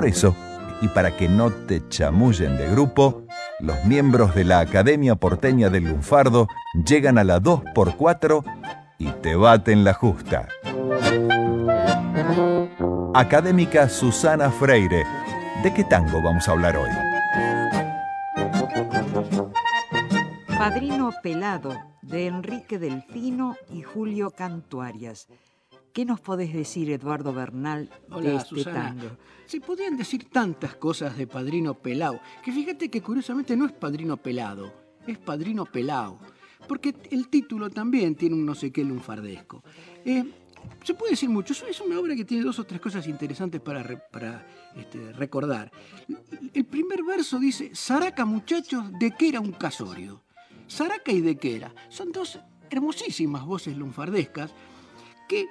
Por eso, y para que no te chamullen de grupo, los miembros de la Academia Porteña del Lunfardo llegan a la 2x4 y te baten la justa. Académica Susana Freire, ¿de qué tango vamos a hablar hoy? Padrino Pelado, de Enrique Delfino y Julio Cantuarias. ¿Qué nos podés decir, Eduardo Bernal, de este Susana. tango? Se podían decir tantas cosas de Padrino Pelao, que fíjate que curiosamente no es Padrino Pelado, es Padrino Pelao, porque el título también tiene un no sé qué lunfardesco. Eh, se puede decir mucho, es- una obra que tiene dos o tres cosas interesantes para, re- para, este, recordar. El primer verso dice, Saraca muchachos, de que era un casorio. Saraca y de que era. Son dos hermosísimas voces lunfardescas que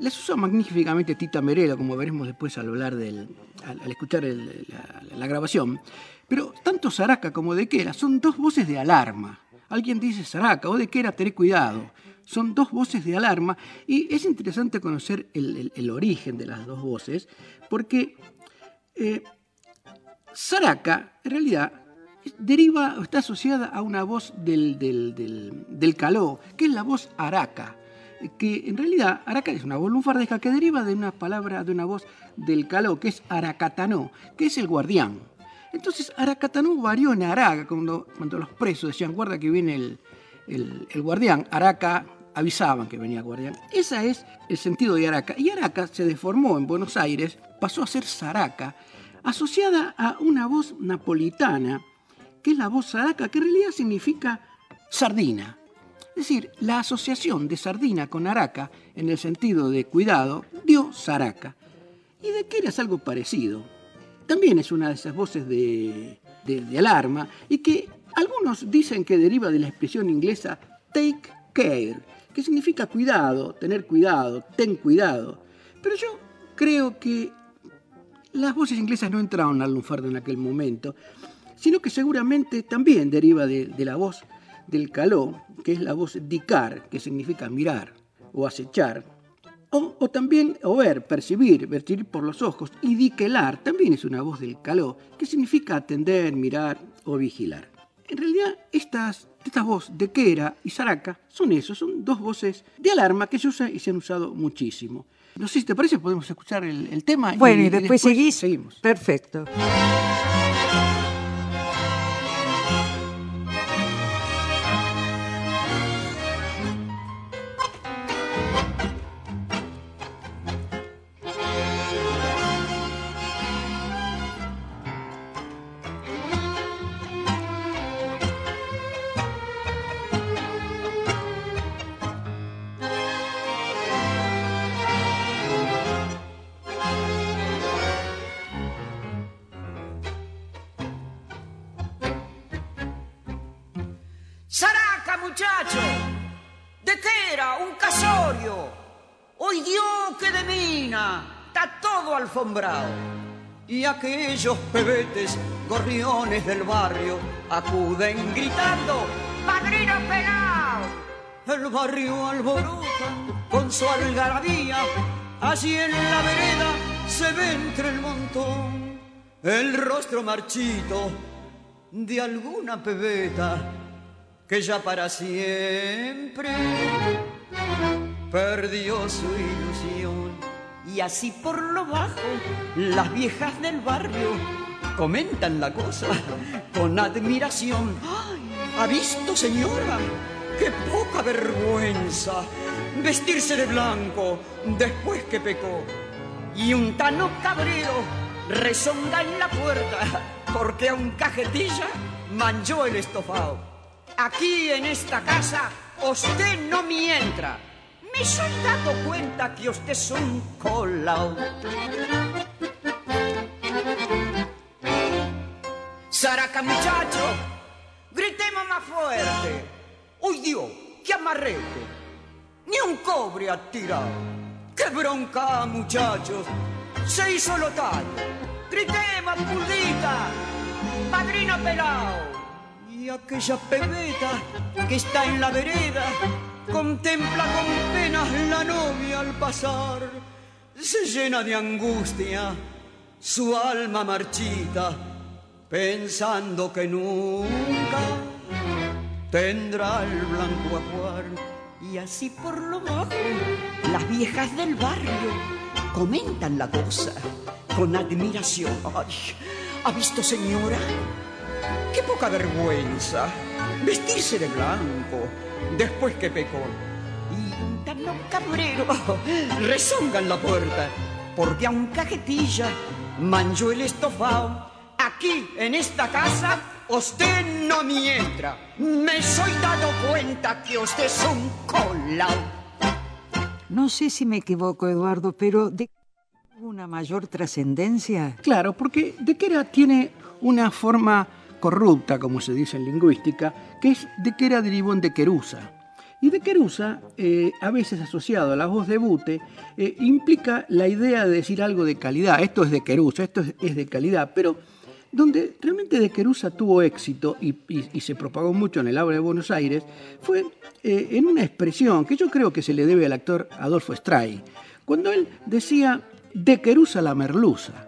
las usa magníficamente Tita Merela, como veremos después al hablar del, al, escuchar la, grabación. Pero tanto Saraca como Dequera son dos voces de alarma. Alguien dice Saraca o Dequera, tené cuidado. Son dos voces de alarma y es interesante conocer el origen de las dos voces porque eh, Saraca, en realidad, deriva o está asociada a una voz del, del, del- del caló, que es la voz araca. Que en realidad, araca es una voz lunfardesca que deriva de una palabra, de una voz del caló, que es aracatanó, que es el guardián. Entonces, aracatanó varió en araga, cuando, cuando los presos decían, guarda que viene el, el- guardián, araca avisaban que venía el guardián. Ese es el sentido de araca. Y araca se deformó en Buenos Aires, pasó a ser saraca, asociada a una voz napolitana, que es la voz saraca, que en realidad significa sardina. Es decir, la asociación de sardina con araca, en el sentido de cuidado, dio saraca. Y de que es algo parecido. También es una de esas voces de, de- alarma y que algunos dicen que deriva de la expresión inglesa take care, que significa cuidado, tener cuidado, ten cuidado. Pero yo creo que las voces inglesas no entraron al lunfardo en aquel momento, sino que seguramente también deriva de, de la voz del caló, que es la voz dicar, que significa mirar o acechar, o, o también o ver, percibir, percibir por los ojos, y diquelar también es una voz del caló, que significa atender, mirar o vigilar. En realidad, estas, estas voces de Quera y Saraca son eso, son dos voces de alarma que se usan y se han usado muchísimo. No sé si te parece, podemos escuchar el, el tema. Bueno, y después, seguís. Seguimos. Perfecto. ¡Saraca, muchacho! ¿De qué? Un casorio. ¡Hoy Dios que de mina! Está todo alfombrado. Y aquellos pebetes, gorriones del barrio, acuden gritando: ¡Padrino pelao! El barrio alborota con su algarabía. Allí en la vereda se ve entre el montón el rostro marchito de alguna pebeta que ya para siempre perdió su ilusión. Y así por lo bajo, las viejas del barrio comentan la cosa con admiración. ¡Ay! ¿Ha visto, señora? ¡Qué poca vergüenza! Vestirse de blanco después que pecó. Y un tano cabrero rezonga en la puerta porque a un cajetilla manchó el estofado. Aquí en esta casa usted no me entra. Me soy dado cuenta que usted es un colao. Saraca, muchacho. Gritemos más fuerte. ¡Uy, Dios! ¡Qué amarrete! Ni un cobre ha tirado. ¡Qué bronca, muchachos! Se hizo lo tal. Gritemos, pulita. Padrino pelao. Aquella pebeta que está en la vereda contempla con penas la novia al pasar. Se llena de angustia su alma marchita, pensando que nunca tendrá el blanco ajuar. Y así por lo bajo, las viejas del barrio comentan la cosa con admiración. Ay, ¿Ha visto, señora? Qué poca vergüenza vestirse de blanco después que pecó. Y tan cabrero rezongan la puerta porque a un cajetilla manchó el estofado. Aquí, en esta casa, usted no me entra. Me soy dado cuenta que usted es un colao. No sé si me equivoco, Eduardo, pero ¿de una mayor trascendencia? Claro, porque de era tiene una forma corrupta, como se dice en lingüística, que es de que era derivó en de Querusa. Y de Querusa, eh, a veces asociado a la voz de Bute, eh, implica la idea de decir algo de calidad. Esto es de Querusa, esto es, de calidad, pero donde realmente de Querusa tuvo éxito y, se propagó mucho en el habla de Buenos Aires, fue eh, en una expresión que yo creo que se le debe al actor Adolfo Stray, cuando él decía de Querusa la merluza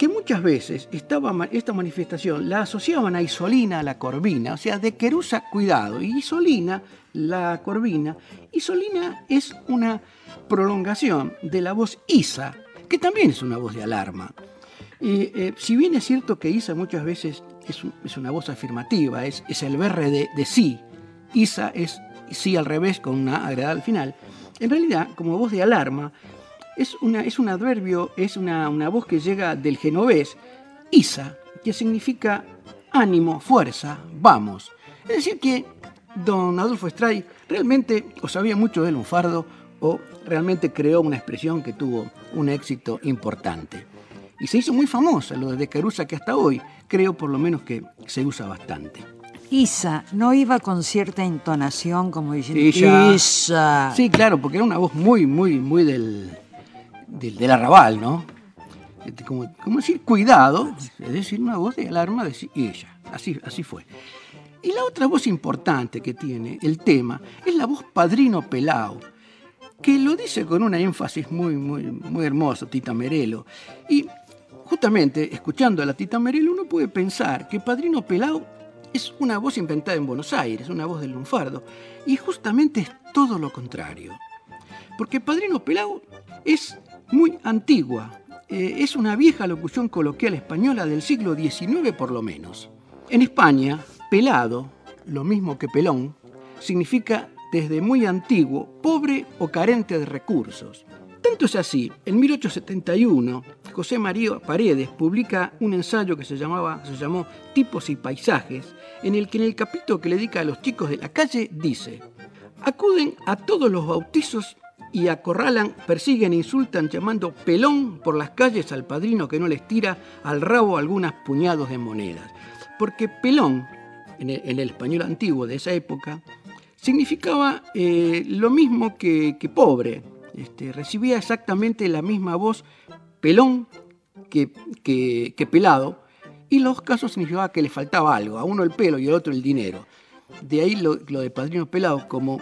que muchas veces estaba, esta manifestación la asociaban a Isolina, la corvina, o sea, de Querusa, cuidado, y Isolina, la corvina. Isolina es una prolongación de la voz Isa, que también es una voz de alarma. Eh, si bien es cierto que Isa muchas veces es, una voz afirmativa, es, es el de, de, sí, Isa es sí al revés con una agregada al final, en realidad, como voz de alarma, es, una, es un adverbio, es una, voz que llega del genovés, isa, que significa ánimo, fuerza, vamos. Es decir, que don Adolfo Stray realmente o sabía mucho del lunfardo o realmente creó una expresión que tuvo un éxito importante. Y se hizo muy famosa, lo de Carusa que hasta hoy creo por lo menos que se usa bastante. Isa, ¿no iba con cierta entonación como diciendo Isa? Sí, claro, porque era una voz muy, muy, muy del, del, arrabal, ¿no? Este, como, decir cuidado, es decir, una voz de alarma de ella. Así, así fue. Y la otra voz importante que tiene el tema es la voz Padrino Pelao, que lo dice con una énfasis muy, muy, muy hermoso, Tita Merelo. Y justamente, escuchando a la Tita Merelo, uno puede pensar que Padrino Pelao es una voz inventada en Buenos Aires, una voz del lunfardo, y justamente es todo lo contrario. Porque Padrino Pelao es muy antigua. Eh, es una vieja locución coloquial española del siglo XIX por lo menos. En España, pelado, lo mismo que pelón, significa desde muy antiguo, pobre o carente de recursos. Tanto es así, en 1871, José María Paredes publica un ensayo que se, llamaba, se llamó Tipos y Paisajes, en el que en el capítulo que le dedica a los chicos de la calle dice, acuden a todos los bautizos y acorralan, persiguen insultan llamando pelón por las calles al padrino que no les tira al rabo algunas puñados de monedas. Porque pelón, en el, español antiguo de esa época, significaba eh, lo mismo que, pobre. Este, recibía exactamente la misma voz pelón que, que, pelado, y los casos significaba que le faltaba algo, a uno el pelo y al otro el dinero. De ahí lo, lo de padrino pelado como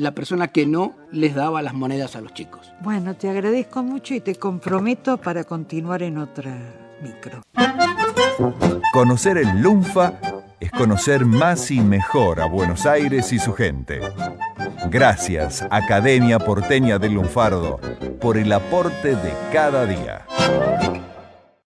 la persona que no les daba las monedas a los chicos. Bueno, te agradezco mucho y te comprometo para continuar en otra micro. Conocer el Lunfa es conocer más y mejor a Buenos Aires y su gente. Gracias, Academia Porteña del Lunfardo, por el aporte de cada día.